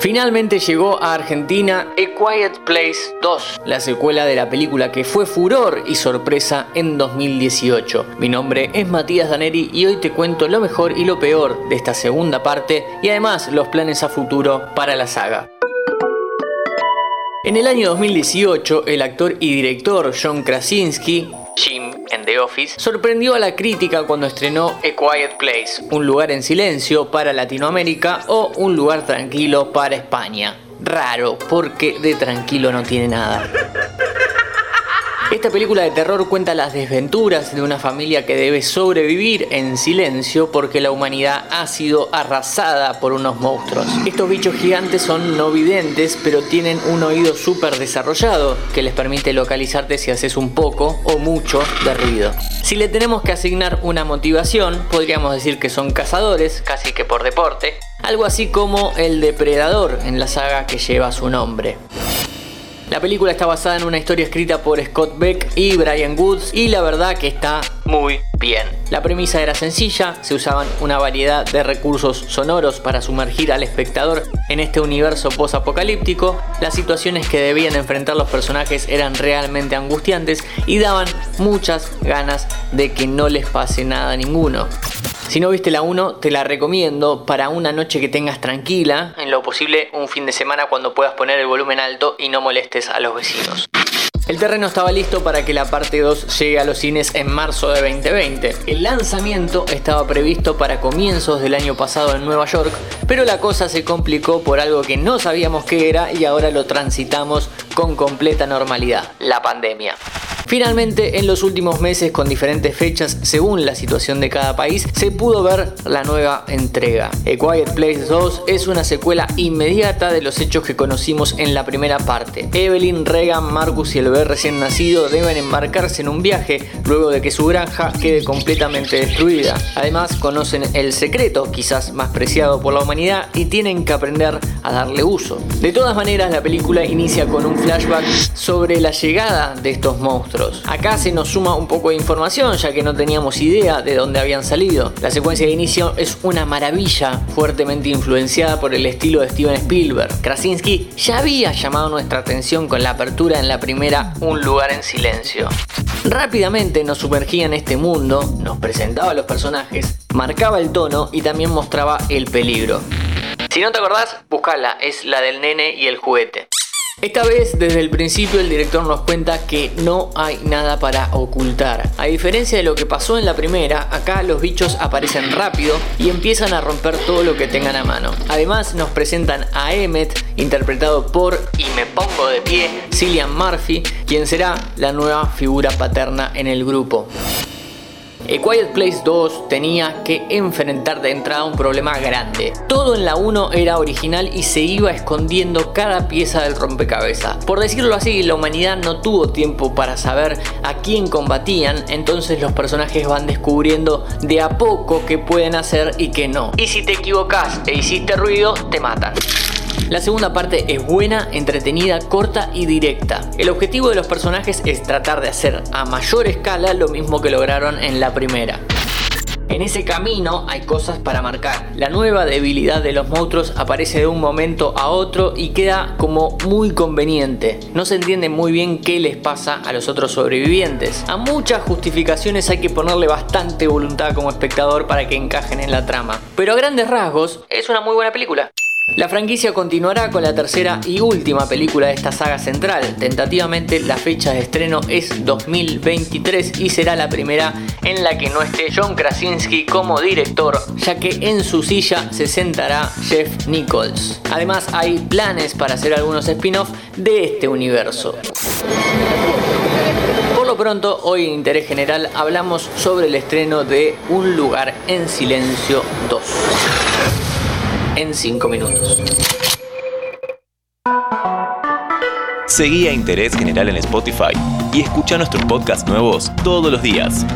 Finalmente llegó a Argentina A Quiet Place 2, la secuela de la película que fue furor y sorpresa en 2018. Mi nombre es Matías Daneri y hoy te cuento lo mejor y lo peor de esta segunda parte y además los planes a futuro para la saga. En el año 2018, el actor y director John Krasinski Office, sorprendió a la crítica cuando estrenó A Quiet Place, un lugar en silencio para Latinoamérica o un lugar tranquilo para España. Raro, porque de tranquilo no tiene nada. Esta película de terror cuenta las desventuras de una familia que debe sobrevivir en silencio porque la humanidad ha sido arrasada por unos monstruos. Estos bichos gigantes son no videntes, pero tienen un oído súper desarrollado que les permite localizarte si haces un poco o mucho de ruido. Si le tenemos que asignar una motivación, podríamos decir que son cazadores, casi que por deporte, algo así como el depredador en la saga que lleva su nombre. La película está basada en una historia escrita por Scott Beck y Brian Woods y la verdad que está muy bien. La premisa era sencilla, se usaban una variedad de recursos sonoros para sumergir al espectador en este universo post-apocalíptico, las situaciones que debían enfrentar los personajes eran realmente angustiantes y daban muchas ganas de que no les pase nada a ninguno. Si no viste la 1, te la recomiendo para una noche que tengas tranquila, en lo posible un fin de semana cuando puedas poner el volumen alto y no molestes a los vecinos. El terreno estaba listo para que la parte 2 llegue a los cines en marzo de 2020. El lanzamiento estaba previsto para comienzos del año pasado en Nueva York, pero la cosa se complicó por algo que no sabíamos qué era y ahora lo transitamos con completa normalidad, la pandemia. Finalmente, en los últimos meses, con diferentes fechas según la situación de cada país, se pudo ver la nueva entrega. A Quiet Place 2 es una secuela inmediata de los hechos que conocimos en la primera parte. Evelyn, Regan, Marcus y el bebé recién nacido deben embarcarse en un viaje luego de que su granja quede completamente destruida. Además, conocen el secreto, quizás más preciado por la humanidad, y tienen que aprender a darle uso. De todas maneras, la película inicia con un flashback sobre la llegada de estos monstruos Acá se nos suma un poco de información ya que no teníamos idea de dónde habían salido. La secuencia de inicio es una maravilla fuertemente influenciada por el estilo de Steven Spielberg. Krasinski ya había llamado nuestra atención con la apertura en la primera Un lugar en silencio. Rápidamente nos sumergía en este mundo, nos presentaba a los personajes, marcaba el tono y también mostraba el peligro. Si no te acordás, buscala, es la del nene y el juguete. Esta vez, desde el principio, el director nos cuenta que no hay nada para ocultar. A diferencia de lo que pasó en la primera, acá los bichos aparecen rápido y empiezan a romper todo lo que tengan a mano. Además, nos presentan a Emmet, interpretado por, y me pongo de pie, Cillian Murphy, quien será la nueva figura paterna en el grupo. A Quiet Place 2 tenía que enfrentar de entrada un problema grande. Todo en la 1 era original y se iba escondiendo cada pieza del rompecabezas. Por decirlo así, la humanidad no tuvo tiempo para saber a quién combatían, entonces los personajes van descubriendo de a poco qué pueden hacer y qué no. Y si te equivocas e hiciste ruido, te matan. La segunda parte es buena, entretenida, corta y directa. El objetivo de los personajes es tratar de hacer a mayor escala lo mismo que lograron en la primera. En ese camino hay cosas para marcar. La nueva debilidad de los monstruos aparece de un momento a otro y queda como muy conveniente. No se entiende muy bien qué les pasa a los otros sobrevivientes. A muchas justificaciones hay que ponerle bastante voluntad como espectador para que encajen en la trama. Pero a grandes rasgos es una muy buena película. La franquicia continuará con la tercera y última película de esta saga central. Tentativamente la fecha de estreno es 2023 y será la primera en la que no esté John Krasinski como director, ya que en su silla se sentará Jeff Nichols. Además hay planes para hacer algunos spin-offs de este universo. Pronto, hoy en Interés General hablamos sobre el estreno de Un lugar en silencio 2 en 5 minutos. Seguí a Interés General en Spotify y escucha nuestros podcasts nuevos todos los días.